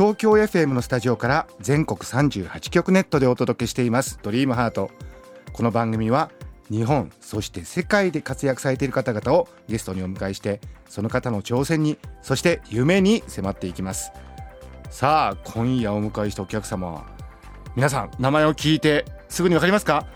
東京 FM のスタジオから全国38局ネットでお届けしています。ドリームハート。この番組は日本そして世界で活躍されている方々をゲストにお迎えしてその方の挑戦にそして夢に迫っていきます。さあ今夜お迎えしたお客様は皆さん名前を聞いてすぐにわかりますか？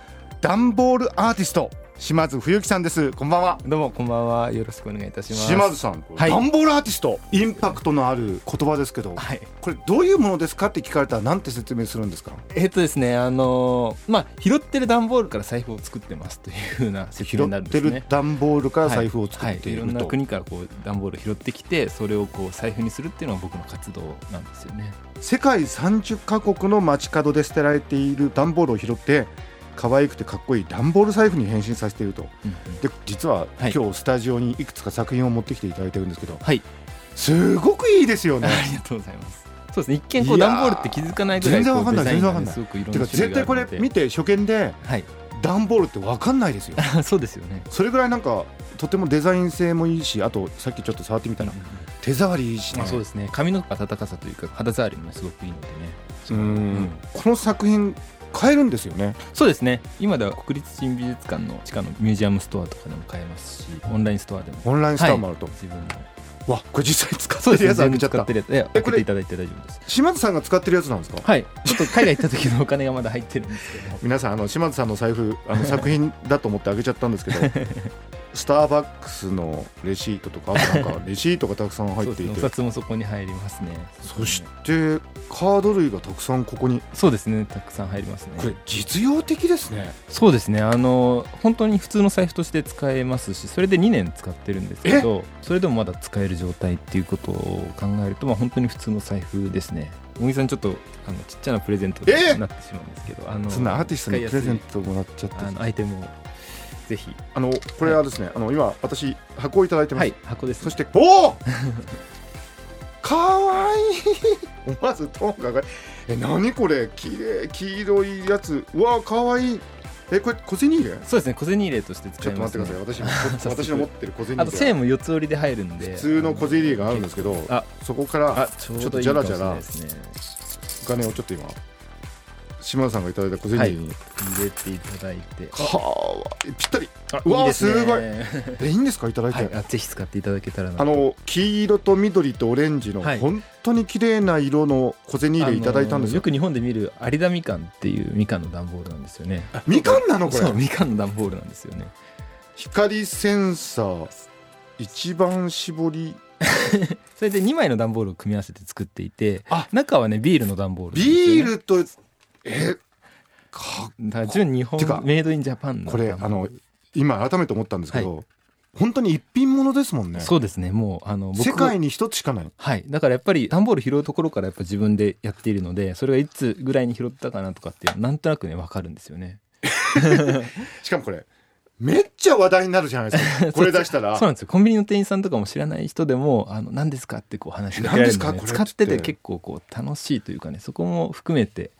ダンボールアーティスト。島津冬樹さんです。こんばんは。どうもこんばんは。よろしくお願いいたします。島津さん、はい。ダンボールアーティスト。インパクトのある言葉ですけど、はい。これどういうものですかって聞かれたらなんて説明するんですか？えっとですねあのーまあ拾ってる段ボールから財布を作ってますというふうな説拾明になるってんですね。るダンボールから財布を作はいはい、い。っていると、ろんな国からこう段ボールを拾ってきてそれをこう財布にするっていうのが僕の活動なんですよね。世界30カ国の街角で捨てられているダンボールを拾って可愛くてかっこいいダンボール財布に変身させていると。で実ははい。今日スタジオにいくつか作品を持ってきていただいてるんですけどはい。すごくいいですよね。ありがとうございます。そうですね。一見こいう段ボールって気づかないぐらい全然わかんない全然わかんないてか絶対これ見て初見ではい。ダンボールって分かんないですよ。そうですよね。それぐらいなんかとてもデザイン性もいいしあとさっきちょっと触ってみたら手触りいいしね。あそうですね。髪の温かさというか肌触りもすごくいいのでね。うんうん。この作品買えるんですよね。そうですね。今では国立新美術館の地下のミュージアムストアとかでも買えますしオンラインストアでも。オンラインストアもあると、自分のわこれ実際使ってるやつ開けちゃった開けていただいて大丈夫です。島津さんが使ってるやつなんですか？はい。ちょっと海外行った時のお金がまだ入ってるんですけど。皆さんあの島津さんの財布あの作品だと思って開けちゃったんですけど スターバックスのレシートとかなんかレシートがたくさん入っていて。札もそこに入りますね。そしてカード類がたくさんここに。そうですね。たくさん入りますね。これ実用的ですね。そうですね。あの本当に普通の財布として使えますしそれで2年使ってるんですけどそれでもまだ使える状態っていうことを考えると、まあ、本当に普通の財布ですね。小木さんちょっとあのちっちゃなプレゼントにえなってしまうんですけど、あのそんなアーティストにプレゼントもらっちゃって。やすいあのアイテムをぜひ。あのこれはですね、あの今私箱をいただいてます、はい箱です。そしておお かわいい。思 わずトーンが上がるえ何これ？綺麗黄色いやつ。うわかわいい。えこれ小銭入れ？そうですね小銭入れとしてちょっと使います、ね、待ってください。私も 私の持ってる小銭あと入れ線も四つ折りで入るんで。普通の小銭入れがあるんですけどあそこからあちょっとじゃらじゃらないですね。お金をちょっと今島田さんがいただいた小銭入れに、入れていただいて。かわいいぴったり。あうわいいですごい。えいいんですか？いただいて、はい、あぜひ使っていただけたらなあの黄色と緑とオレンジのはい。本当に綺麗な色の小銭入れいただいたんですよ。あのよ。く日本で見る有田みかんっていうみかんの段ボールなんですよね。みかんなのこれ？そう。みかんの段ボールなんですよね。光センサー一番絞り。それで2枚の段ボールを組み合わせて作っていてあ。中はねビールの段ボールね。ビールとえかだ純日本メイドインジャパンの。これあの今改めて思ったんですけど、本当に一品物ですもんね。そうですねもうあの僕世界に一つしかない。はい。だからやっぱり段ボール拾うところからやっぱ自分でやっているのでそれがいつぐらいに拾ったかなとかっていうのなんとなくね分かるんですよね。しかもこれめっちゃ話題になるじゃないですか。これ出したら。そうなんですよ。コンビニの店員さんとかも知らない人でも「あの何ですか?」ってこう話しかけられるので、何ですか？これ使ってってて結構こう楽しいというかねそこも含めて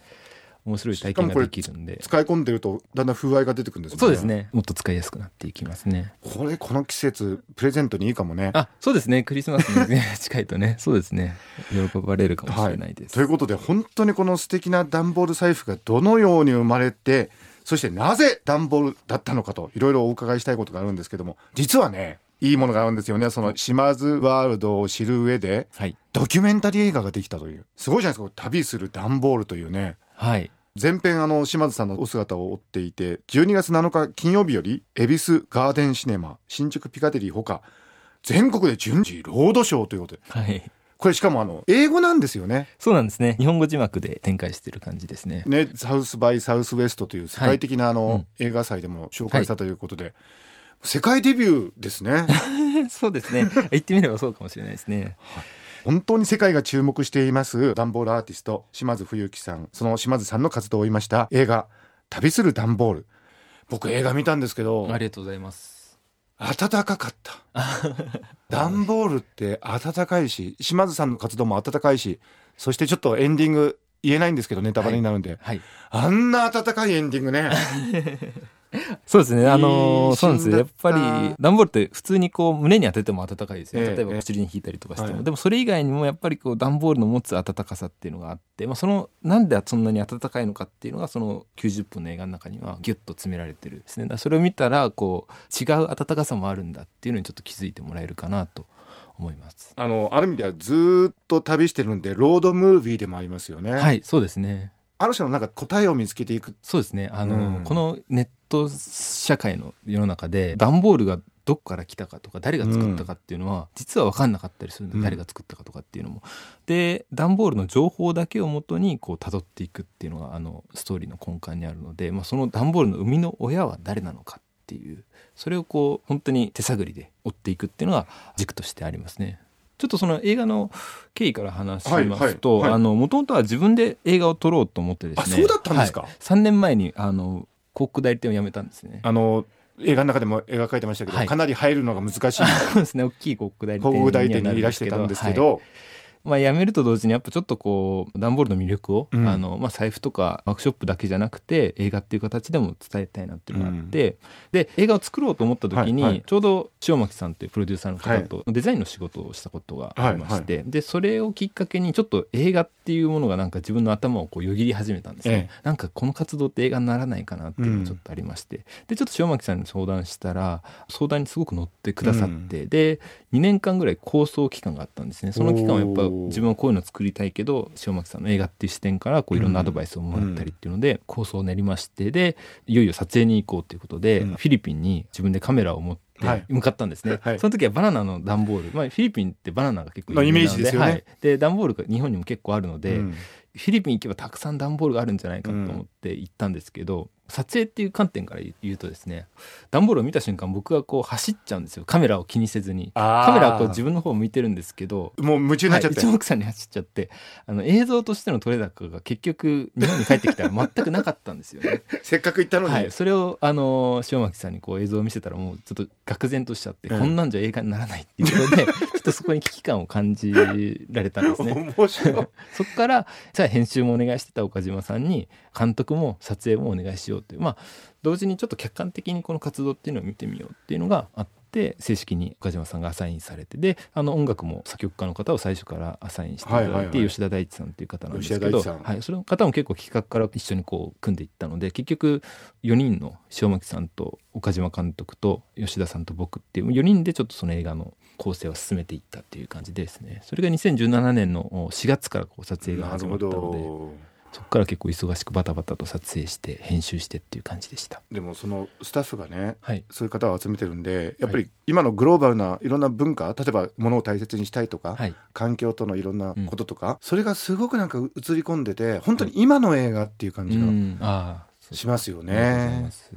面白い体験ができるんで。使い込んでるとだんだん風合いが出てくるんですよそうです。ね。もっと使いやすくなっていきますね。これこの季節プレゼントにいいかもね。あそうですね。クリスマスに、ね、近いとね。そうですね。喜ばれるかもしれないです、ということで本当にこの素敵な段ボール財布がどのように生まれてそしてなぜ段ボールだったのかといろいろお伺いしたいことがあるんですけども実はねいいものがあるんですよね。その島津ワールドを知る上ではい。ドキュメンタリー映画ができたという。すごいじゃないですか。旅する段ボールというね。はい全編あの島津さんのお姿を追っていて12月7日金曜日より恵比寿ガーデンシネマ新宿ピカデリーほか全国で順次ロードショーということで。はい。これしかもあの英語なんですよね。そうなんですね。日本語字幕で展開してる感じですね。ね、サウス・バイ・サウスウェストという世界的なあの、うん。映画祭でも紹介したということで、世界デビューですね。そうですね。言ってみればそうかもしれないですね本当に世界が注目しています段ボールアーティスト島津冬樹さん。その島津さんの活動を追いました映画「旅する段ボール」僕映画見たんですけどありがとうございます。暖かかった。段ボールって暖かいし島津さんの活動も暖かいしそしてちょっとエンディング言えないんですけどネタバレになるんで、はい。あんな暖かいエンディングね そうですねあのーそうなんですよ。やっぱり段ボールって普通にこう胸に当てても暖かいですよええ例えば口に引いたりとかしても、はい。でもそれ以外にもやっぱりこう段ボールの持つ暖かさっていうのがあって、まあ、そのなんでそんなに暖かいのかっていうのがその90分の映画の中にはギュッと詰められてるんですね。それを見たらこう違う暖かさもあるんだっていうのにちょっと気づいてもらえるかなと思います。あのある意味ではずーっと旅してるんでロードムービーでもありますよね、はいそうですねある種のなんか答えを見つけていく。そうですね。あの、うん。このネット社会の世の中で段ボールがどこから来たかとか誰が作ったかっていうのは、実は分かんなかったりするんで、うん。誰が作ったかとかっていうのも。で段ボールの情報だけをもとにこう辿っていくっていうのがあのストーリーの根幹にあるので、まあ、その段ボールの生みの親は誰なのかっていうそれをこう本当に手探りで追っていくっていうのが軸としてありますね。ちょっとその映画の経緯から話しますと、はいはいはい。あの元々は自分で映画を撮ろうと思ってですねあそうだったんですか？はい、3年前にあの広告代理店を辞めたんですね。あの映画の中でも描かれてましたけど、はい。かなり入るのが難しい。そうですね。大きい広告代理店にいらしてたんですけはい。ど、まあ、辞めると同時にやっぱちょっとこう段ボールの魅力を、うん。あのまあ、財布とかワークショップだけじゃなくて映画っていう形でも伝えたいなっていうのがあって、で映画を作ろうと思った時に、はいはい。ちょうど塩巻さんというプロデューサーの方とデザインの仕事をしたことがありまして、でそれをきっかけにちょっと映画っていうものがなんか自分の頭をこうよぎり始めたんですね、えなんかこの活動って映画にならないかなっていうのがちょっとありまして、でちょっと塩巻さんに相談したら相談にすごく乗ってくださって、で2年間ぐらい構想期間があったんですね。その期間はやっぱ自分はこういうの作りたいけど塩巻さんの映画っていう視点からこういろんなアドバイスをもらったりっていうので構想を練りましてでいよいよ撮影に行こうということで、うん。フィリピンに自分でカメラを持ってはい。向かったんですね、はい。その時はバナナの段ボール、まあ、フィリピンってバナナが結構まあ有名なのイメージですよね。はい、で段ボールが日本にも結構あるので、うんフィリピン行けばたくさん段ボールがあるんじゃないかと思って行ったんですけど、撮影っていう観点から言うとですね段ボールを見た瞬間僕はこう走っちゃうんですよ。カメラを気にせずに。カメラはこう自分の方を向いてるんですけどもう夢中になっちゃって、はい、一目散に走っちゃってあの映像としての撮れ高が結局日本に帰ってきたら全くなかったんですよね。せっかく行ったのに、はい、それをあの塩巻さんにこう映像を見せたらもうちょっと愕然としちゃって、うん。こんなんじゃ映画にならないっていうことで ちょっとそこに危機感を感じられたんですね。面白い。そこからゃあ編集もお願いしてた岡島さんに監督も撮影もお願いしようっていう。まあ同時にちょっと客観的にこの活動っていうのを見てみようっていうのがあって正式に岡島さんがアサインされてであの音楽も作曲家の方を最初からアサインしていただいて、吉田大地さんっていう方なんですけど、はい、その方も結構企画から一緒にこう組んでいったので結局4人の塩巻さんと岡島監督と吉田さんと僕っていう4人でちょっとその映画の構成を進めていったっていう感じですね。それが2017年の4月からこう撮影が始まったのでそこから結構忙しくバタバタと撮影して編集してっていう感じでした。でもそのスタッフがねはい。そういう方を集めてるんでやっぱり今のグローバルないろんな文化例えば物を大切にしたいとか、はい。環境とのいろんなこととか、それがすごくなんか映り込んでて本当に今の映画っていう感じがしますよね。す。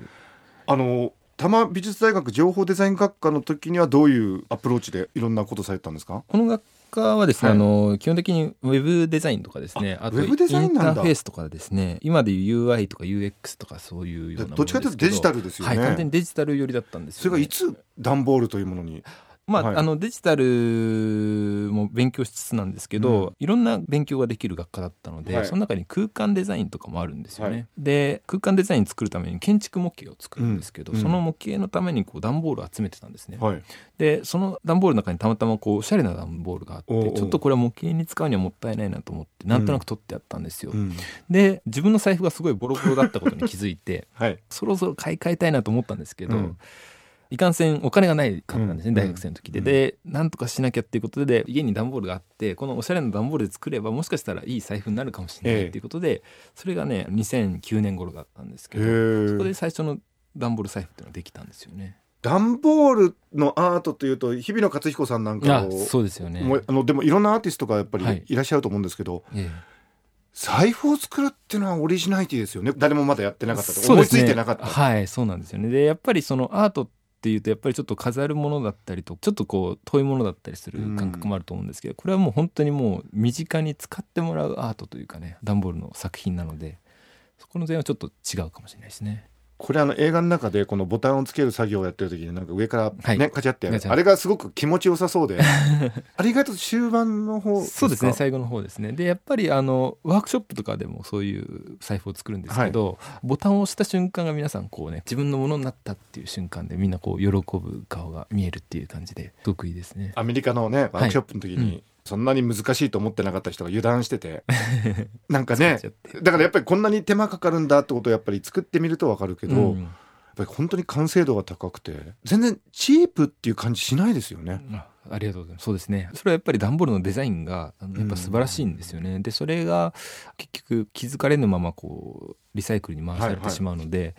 あの多摩美術大学情報デザイン学科の時にはどういうアプローチでいろんなことされたんですか？この学科はですね、はい。あの基本的にウェブデザインとかですねあとインウェブデザインなんだ。ターフェースとかですね今でいう UI とか UX とかそういうようなものどっちかというとデジタルですよね。はい、完全にデジタル寄りだったんですよ、ね、それがいつ段ボールというものに？まあ、はい。あのデジタルも勉強しつつなんですけど、うん。いろんな勉強ができる学科だったので、はい。その中に空間デザインとかもあるんですよね。はい。で空間デザイン作るために建築模型を作るんですけど、うん。その模型のためにこう段ボールを集めてたんですね。はい。でその段ボールの中にたまたまこうおしゃれな段ボールがあってちょっとこれは模型に使うにはもったいないなと思ってなんとなく取ってあったんですよ。うん。で自分の財布がすごいボロボロだったことに気づいて はい。そろそろ買い替えたいなと思ったんですけど、うんいかんせんお金がないかったんですね、うん大学生の時で、うんでなんとかしなきゃっていうことで家に段ボールがあってこのおしゃれな段ボールで作ればもしかしたらいい財布になるかもしれないっていうことで、それがね2009年頃だったんですけへどそこーで最初の段ボール財布っていうのができたんですよね。段ボールのアートというと日比野勝彦さんなんかあをそうですよね。あのでもいろんなアーティストがやっぱりはい。いらっしゃると思うんですけど、え財布を作るっていうのはオリジナリティですよね。誰もまだやってえなかったと思いついてなかった、はいそうなんですよね。でやっぱりそのアートっていうとやっぱりちょっと飾るものだったりとちょっとこう遠いものだったりする感覚もあると思うんですけど、これはもう本当にもう身近に使ってもらうアートというかね段ボールの作品なのでそこの点はちょっと違うかもしれないですね。これあの映画の中でこのボタンをつける作業をやってる時になんか上からね、はい。カチャってやる。あれがすごく気持ちよさそうで。あれ意外と終盤の方そうですね最後の方ですね。でやっぱりあのワークショップとかでもそういう財布を作るんですけど、ボタンを押した瞬間が皆さんこうね自分のものになったっていう瞬間でみんなこう喜ぶ顔が見えるっていう感じですごくいいですね。アメリカのねワークショップの時に、うんそんなに難しいと思ってなかった人が油断してて。なんかねだからやっぱりこんなに手間かかるんだってことをやっぱり作ってみるとわかるけど、うん。やっぱり本当に完成度が高くて全然チープっていう感じしないですよね。あありがとうございます。そうですね。それはやっぱり段ボールのデザインがやっぱ素晴らしいんですよね、でそれが結局気づかれぬままこうリサイクルに回されはいはいてしまうので、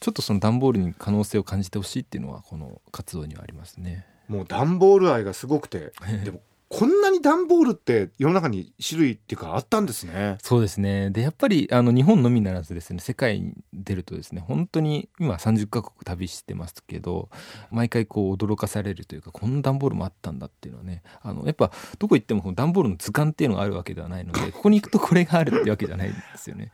ちょっとその段ボールに可能性を感じてほしいっていうのはこの活動にはありますね。もう段ボール愛がすごくて でもこんなに段ボールって世の中に種類っていうかあったんですね。そうですねでやっぱりあの日本のみならずですね世界に出るとですね本当に今30カ国旅してますけど毎回こう驚かされるというかこんな段ボールもあったんだっていうのはねあのやっぱどこ行ってもこの段ボールの図鑑っていうのがあるわけではないので ここに行くとこれがあるってわけじゃないんですよね。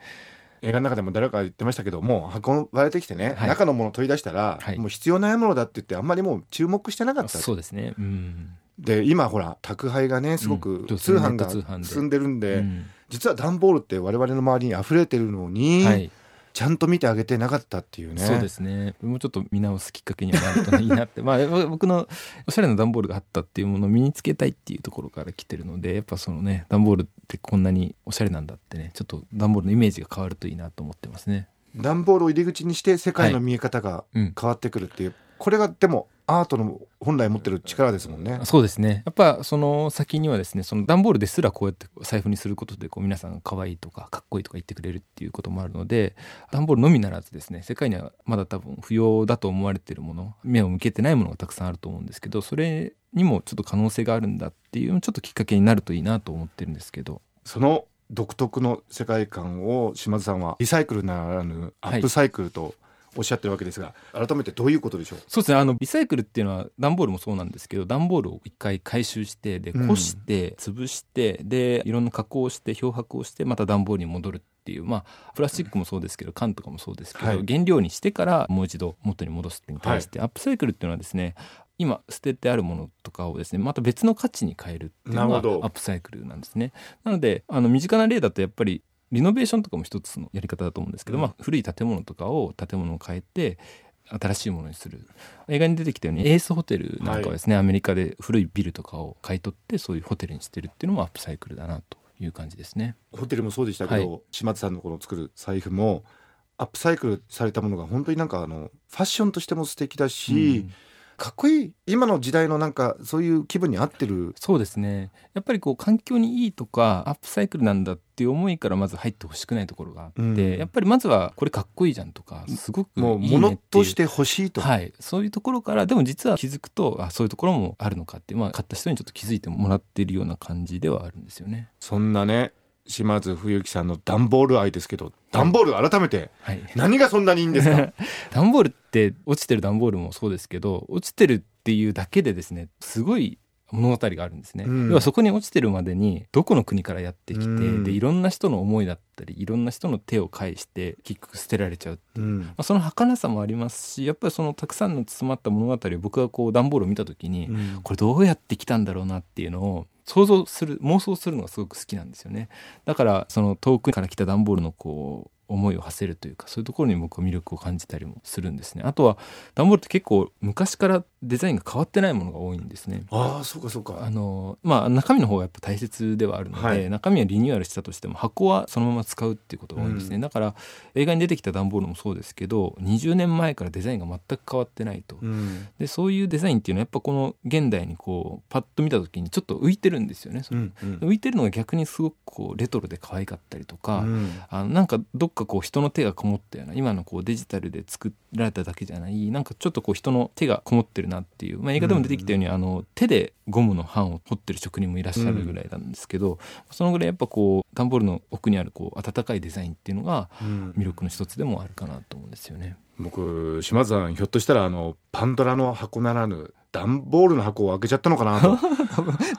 映画の中でも誰かが言ってましたけどもう運ばれてきてね、はい中のものを取り出したら、はいもう必要ないものだって言ってあんまりもう注目してなかったそうですね。うん。で今ほら宅配がねすごうくん通販が進んでるんで、うん。実は段ボールって我々の周りに溢れてるのに、はい、ちゃんと見てあげてなかったっていうね。そうですね。もうちょっと見直すきっかけにはなるといいなって、まあ僕のおしゃれな段ボールがあったっていうものを身につけたいっていうところから来てるので、やっぱそのね段ボールってこんなにおしゃれなんだってね、ちょっと段ボールのイメージが変わるといいなと思ってますね。段ボールを入り口にして世界の見え方がうん。変わってくるっていう、これがでもアートの本来持ってる力ですもんね。そうですね。やっぱその先にはですねその段ボールですらこうやって財布にすることでこう皆さんが可愛いとかかっこいいとか言ってくれるっていうこともあるので段ボールのみならずですね世界にはまだ多分不要だと思われているもの目を向けてないものがたくさんあると思うんですけどそれにもちょっと可能性があるんだっていうちょっときっかけになるといいなと思ってるんですけど。その独特の世界観を島津さんはリサイクルならぬアップサイクルとおっしゃってるわけですが、改めてどういうことでしょう？そうですね。あのリサイクルっていうのは段ボールもそうなんですけど段ボールを一回回収してでうん。こして潰して、でいろんな加工をして漂白をしてまた段ボールに戻るっていうまあプラスチックもそうですけど缶とかもそうですけど、はい。原料にしてからもう一度元に戻すっていうに対して、アップサイクルっていうのはですね今捨ててあるものとかをですねまた別の価値に変えるっていうのがアップサイクルなんですね。なのであの身近な例だとやっぱりリノベーションとかも一つのやり方だと思うんですけど、うん。まあ、古い建物とかを建物を変えて新しいものにする。映画に出てきたようにエースホテルなんかはですね、アメリカで古いビルとかを買い取ってそういうホテルにしてるっていうのもアップサイクルだなという感じですね。ホテルもそうでしたけど、は島津さんのこの作る財布もアップサイクルされたものが本当になんかあのファッションとしても素敵だし、うんかっこいい。今の時代のなんかそういう気分に合ってる。そうですね。やっぱりこう環境にいいとかアップサイクルなんだっていう思いからまず入ってほしくないところがあって、うん。やっぱりまずはこれかっこいいじゃんとかすごくいいねもうっていう物と。して欲しいと、はい、そういうところからでも実は気づくとあそういうところもあるのかって、まあ、買った人にちょっと気づいてもらっているような感じではあるんですよね。そんなね島津冬樹さんの段ボール愛ですけど段ボール改めてはい、何がそんなにいいんですか？段ボールって落ちてる段ボールもそうですけど落ちてるっていうだけでですねすごい物語があるんですね、うん。要はそこに落ちてるまでにどこの国からやってきて、うん。でいろんな人の思いだったりいろんな人の手を介して結局捨てられちゃうう。んまあ、その儚さもありますしやっぱりそのたくさんの詰まった物語を僕がこう段ボールを見た時に、うん。これどうやって来たんだろうなっていうのを想像する妄想するのがすごく好きなんですよね。だからその遠くから来た段ボールのこう思いを馳せるというかそういうところに僕は魅力を感じたりもするんですね。あとは段ボールって結構昔からデザインが変わってないものが多いんですね。ああそうかそうか。あのまあ中身の方がやっぱ大切ではあるので、はい。中身はリニューアルしたとしても箱はそのまま使うっていうことが多いんですね、うん。だから映画に出てきた段ボールもそうですけど20年前からデザインが全く変わってないと、うん。でそういうデザインっていうのはやっぱこの現代にこうパッと見た時にちょっと浮いてるんですよね、うんうん。浮いてるのが逆にすごくこうレトロで可愛かったりとか、うん。あのなんかどっかこう人の手がこもったような。今のこうデジタルで作られただけじゃない。なんかちょっとこう人の手がこもってるなっていう、まあ、映画でも出てきたように、あの手でゴムの版を彫ってる職人もいらっしゃるぐらいなんですけど、そのぐらいやっぱこう段ボールの奥にあるこう温かいデザインっていうのが魅力の一つでもあるかなと思うんですよね。僕島津さんひょっとしたらあのパンドラの箱ならぬ段ボールの箱を開けちゃったのかな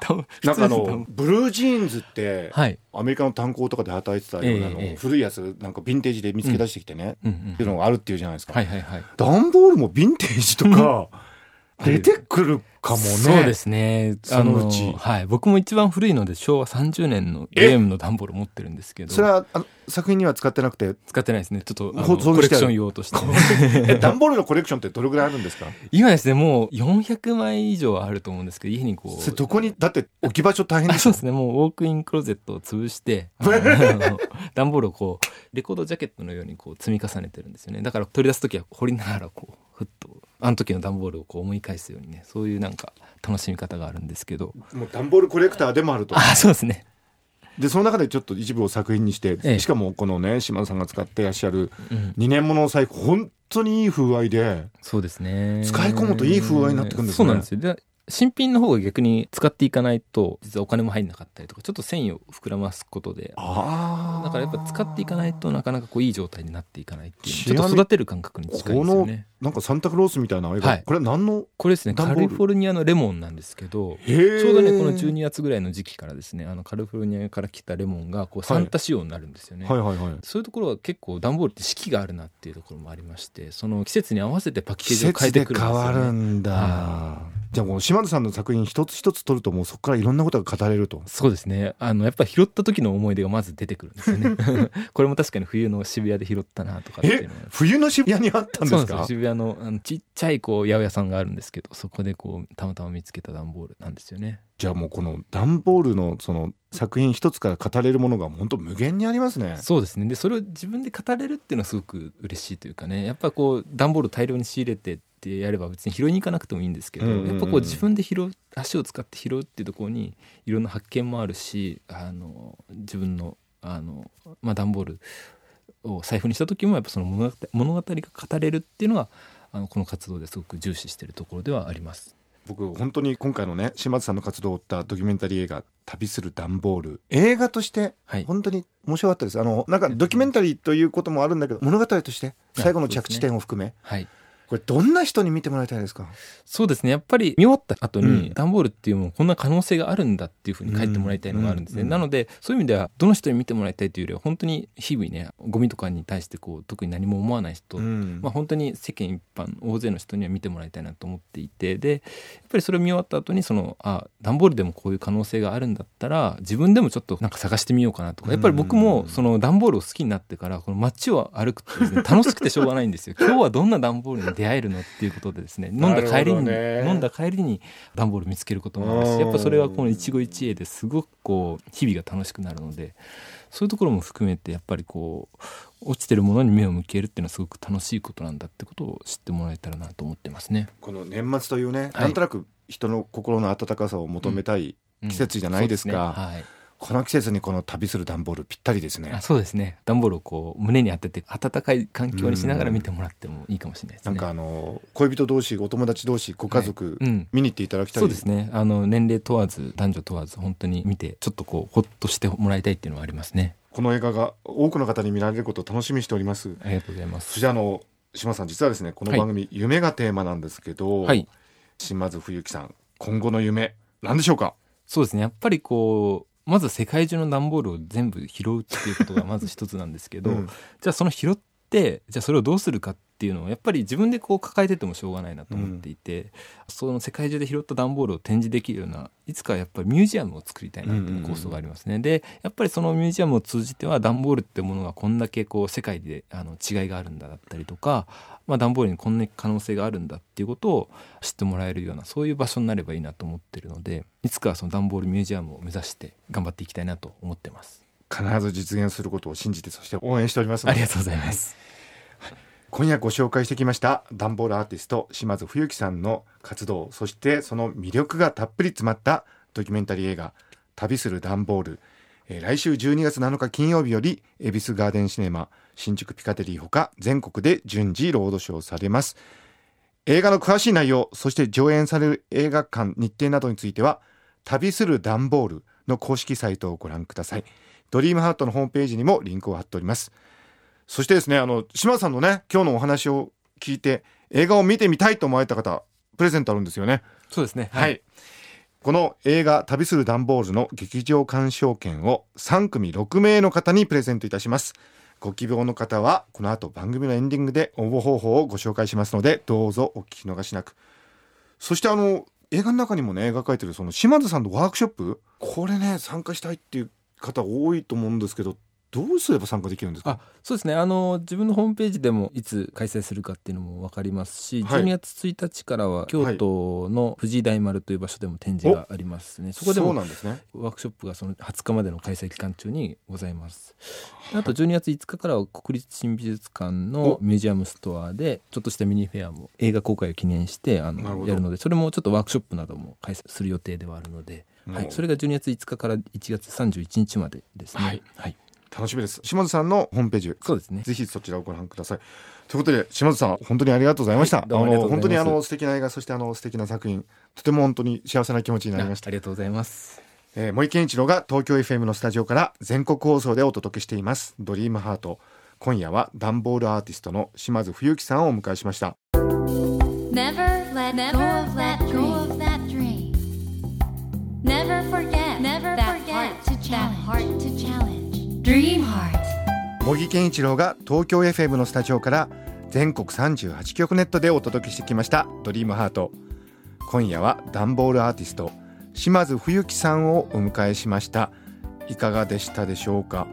と。なんかあのブルージーンズって、はい、アメリカの炭鉱とかで働いてたようなの、えー、古いやつなんかヴィンテージで見つけ出してきてね、うん、っていうのがあるっていうじゃないですか、はいはいはい、段ボールもヴィンテージとか出てくるかもね。そうですね。そのうち。はい。僕も一番古いので昭和30年のゲームの段ボール持ってるんですけど。それはあの作品には使ってなくて使ってないですね。ちょっとコレクション用として、ね。段ボールのコレクションってどれぐらいあるんですか？今ですね、もう400枚以上あると思うんですけど、家にこう。それどこに、だって置き場所大変ですそうですね。もうウォークインクローゼットを潰して、段ボールをこう、レコードジャケットのようにこう積み重ねてるんですよね。だから取り出す時は掘りながらこう、ふっとあの時の段ボールをこう思い返すようにねそういうなんか楽しみ方があるんですけど。もう段ボールコレクターでもあると。あそうですね。でその中でちょっと一部を作品にして、ええ、しかもこのね島田さんが使ってらっしゃる2年ものの財布本当にいい風合いでそうですね。使い込むといい風合いになってくるんですね。そうなんですよ。で新品の方が逆に使っていかないと実はお金も入んなかったりとかちょっと繊維を膨らますことで。だからやっぱ使っていかないとなかなかこういい状態になっていかないっていうちょっと育てる感覚に近いですよね。なんかサンタクロースみたいな、はい、これ何のこれですねカリフォルニアのレモンなんですけどちょうどねこの12月ぐらいの時期からですねあのカリフォルニアから来たレモンがこうサンタ仕様になるんですよね、はいはいはい。はい、そういうところは結構段ボールって四季があるなっていうところもありましてその季節に合わせてパッケージを変えてくるんですよ、ね、変わるんだ、はい、じゃあもう島田さんの作品一つ一つ取るともうそこからいろんなことが語れると。そうですね。あのやっぱり拾った時の思い出がまず出てくるんですよね。これも確かに冬の渋谷で拾ったなとかっていうの冬の渋谷にあったんですか？渋谷のあのちっちゃいこう八百屋さんがあるんですけどそこでこうたまたま見つけた段ボールなんですよね。じゃあもうこの段ボールのその作品一つから語れるものが本当無限にありますね。そうですね。でそれを自分で語れるっていうのはすごく嬉しいというかね。やっぱこう段ボール大量に仕入れてってやれば別に拾いに行かなくてもいいんですけど、うんうんうん、やっぱこう自分で拾う足を使って拾うっていうところにいろんな発見もあるしあの自分のあの、まあ、段ボールを財布にした時もやっぱその物語物語が語れるっていうのがあのこの活動ですごく重視しているところではあります。僕本当に今回のね島津さんの活動を追ったドキュメンタリー映画「旅する段ボール」映画として本当に面白かったです、はい、あのなんかドキュメンタリーということもあるんだけど物語として最後の着地点を含め、ねはい、これどんな人に見てもらいたいですか？そうですね。やっぱり見終わった後に、段ボールっていうもこんな可能性があるんだっていうふうに書いてもらいたいのがあるんですね、なのでそういう意味ではどの人に見てもらいたいというよりは本当に日々ねゴミとかに対してこう特に何も思わない人、うん、まあ、本当に世間一般大勢の人には見てもらいたいなと思っていてでやっぱりそれを見終わった後にそのあ段ボールでもこういう可能性があるんだったら自分でもちょっとなんか探してみようかなとかやっぱり僕もその段ボールを好きになってからこの街を歩くとですね楽しくてしょうがないんですよ。今日はどんな段ボールに出会えるのっていうことでですね飲んだ帰りに、飲んだ帰りに段ボール見つけることもあるしやっぱそれはこの一期一会ですごくこう日々が楽しくなるのでそういうところも含めてやっぱりこう落ちてるものに目を向けるっていうのはすごく楽しいことなんだってことを知ってもらえたらなと思ってますね。この年末というね、はい、なんとなく人の心の温かさを求めたい季節じゃないですか。うんうんすね。はいこの季節にこの旅する段ボールぴったりですね。あそうですね。段ボールをこう胸に当てて暖かい環境にしながら見てもらってもいいかもしれないですね、なんかあの恋人同士お友達同士ご家族、はい。うん、見に行っていただきたいそうですね。あの年齢問わず男女問わず本当に見てちょっとこうほっとしてもらいたいっていうのはありますね。この映画が多くの方に見られることを楽しみにしております。ありがとうございます。そしてあの島さん実はですねこの番組、はい、夢がテーマなんですけど、はい、島津冬樹さん今後の夢何でしょうか？そうですね。やっぱりこうまず世界中の段ボールを全部拾うっていうことがまず一つなんですけど、うん、じゃあその拾ってじゃあそれをどうするかっていうのをやっぱり自分でこう抱えててもしょうがないなと思っていて、うん、その世界中で拾った段ボールを展示できるようないつかやっぱりミュージアムを作りたいなという構想がありますね。でやっぱりそのミュージアムを通じては段ボールってものがこんだけこう世界であの違いがあるんだだったりとかまあ、段ボールにこんな可能性があるんだっていうことを知ってもらえるようなそういう場所になればいいなと思ってるのでいつかその段ボールミュージアムを目指して頑張っていきたいなと思ってます必ず実現することを信じてそして応援しておりますありがとうございます。今夜ご紹介してきました段ボールアーティスト島津冬樹さんの活動そしてその魅力がたっぷり詰まったドキュメンタリー映画旅する段ボール。えー来週12月7日金曜日より恵比寿ガーデンシネマ新宿ピカデリーほか全国で順次ロードショーされます。映画の詳しい内容そして上演される映画館日程などについては旅する段ボールの公式サイトをご覧くださいドリームハートのホームページにもリンクを貼っております。そしてですねあの島田さんのね今日のお話を聞いて映画を見てみたいと思われた方プレゼントあるんですよね。そうですね。はい、この映画「旅する段ボール」の劇場鑑賞券を3組6名の方にプレゼントいたします。ご希望の方はこの後番組のエンディングで応募方法をご紹介しますのでどうぞお聞き逃しなく。そしてあの映画の中にもね描かれてるその島津さんのワークショップこれね参加したいっていう方多いと思うんですけどどうすれば参加できるんですか？あそうですね。あの自分のホームページでもいつ開催するかっていうのも分かりますし、はい。12月1日からは京都の藤井大丸という場所でも展示がありますね、そこでそうもなんですね。ワークショップがその20日までの開催期間中にございます。あと12月5日からは国立新美術館のミュージアムストアでちょっとしたミニフェアも映画公開を記念してあのやるのでそれもちょっとワークショップなども開催する予定ではあるので、はうんい、それが12月5日から1月31日までですね。はい。はい、楽しみです。島津さんのホームページ。そうですね。ぜひそちらをご覧ください。ということで島津さん本当にありがとうございました。はいどうもありがとうございます。あの本当にあの素敵な映画そしてあの素敵な作品とても本当に幸せな気持ちになりました。ありがとうございます。えー、森健一郎が東京 FM のスタジオから全国放送でお届けしています。ドリームハート。今夜はダンボールアーティストの島津冬樹さんをお迎えしました。茂木健一郎が東京 FM のスタジオから全国38局ネットでお届けしてきました「ドリームハート。今夜はダンボールアーティスト島津冬樹さんをお迎えしました。いかがでしたでしょうか？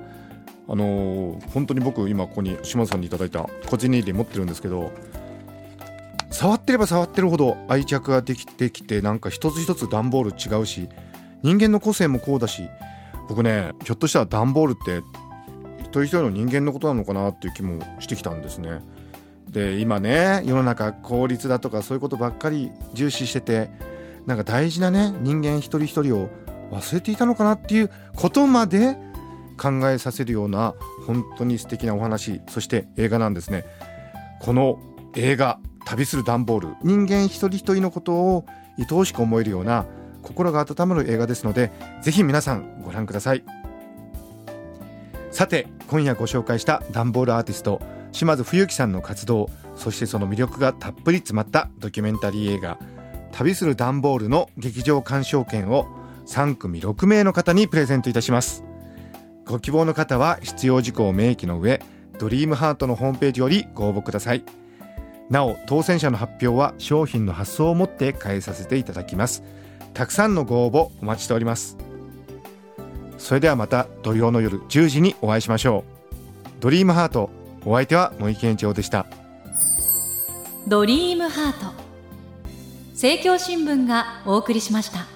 あのー本当に僕今ここに島津さんにいただいた個人 ID 持ってるんですけど触ってれば触ってるほど愛着ができてきてなんか一つ一つ段ボール違うし人間の個性もこうだし僕ねひょっとしたら段ボールって一人一人の人間のことなのかなっていう気もしてきたんですね。で今ね世の中効率だとかそういうことばっかり重視しててなんか大事なね人間一人一人を忘れていたのかなっていうことまで考えさせるような本当に素敵なお話そして映画なんですね。この映画「旅する段ボール」人間一人一人のことを愛おしく思えるような心が温まる映画ですのでぜひ皆さんご覧ください。さて今夜ご紹介したダンボールアーティスト島津冬樹さんの活動そしてその魅力がたっぷり詰まったドキュメンタリー映画「旅するダンボール」の劇場鑑賞券を3組6名の方にプレゼントいたします。ご希望の方は必要事項を明記の上ドリームハートのホームページよりご応募ください。なお当選者の発表は商品の発送をもって返させていただきます。たくさんのご応募お待ちしております。それではまた土曜の夜10時にお会いしましょう。ドリームハートお相手は森健一郎でした。ドリームハート。政教新聞がお送りしました。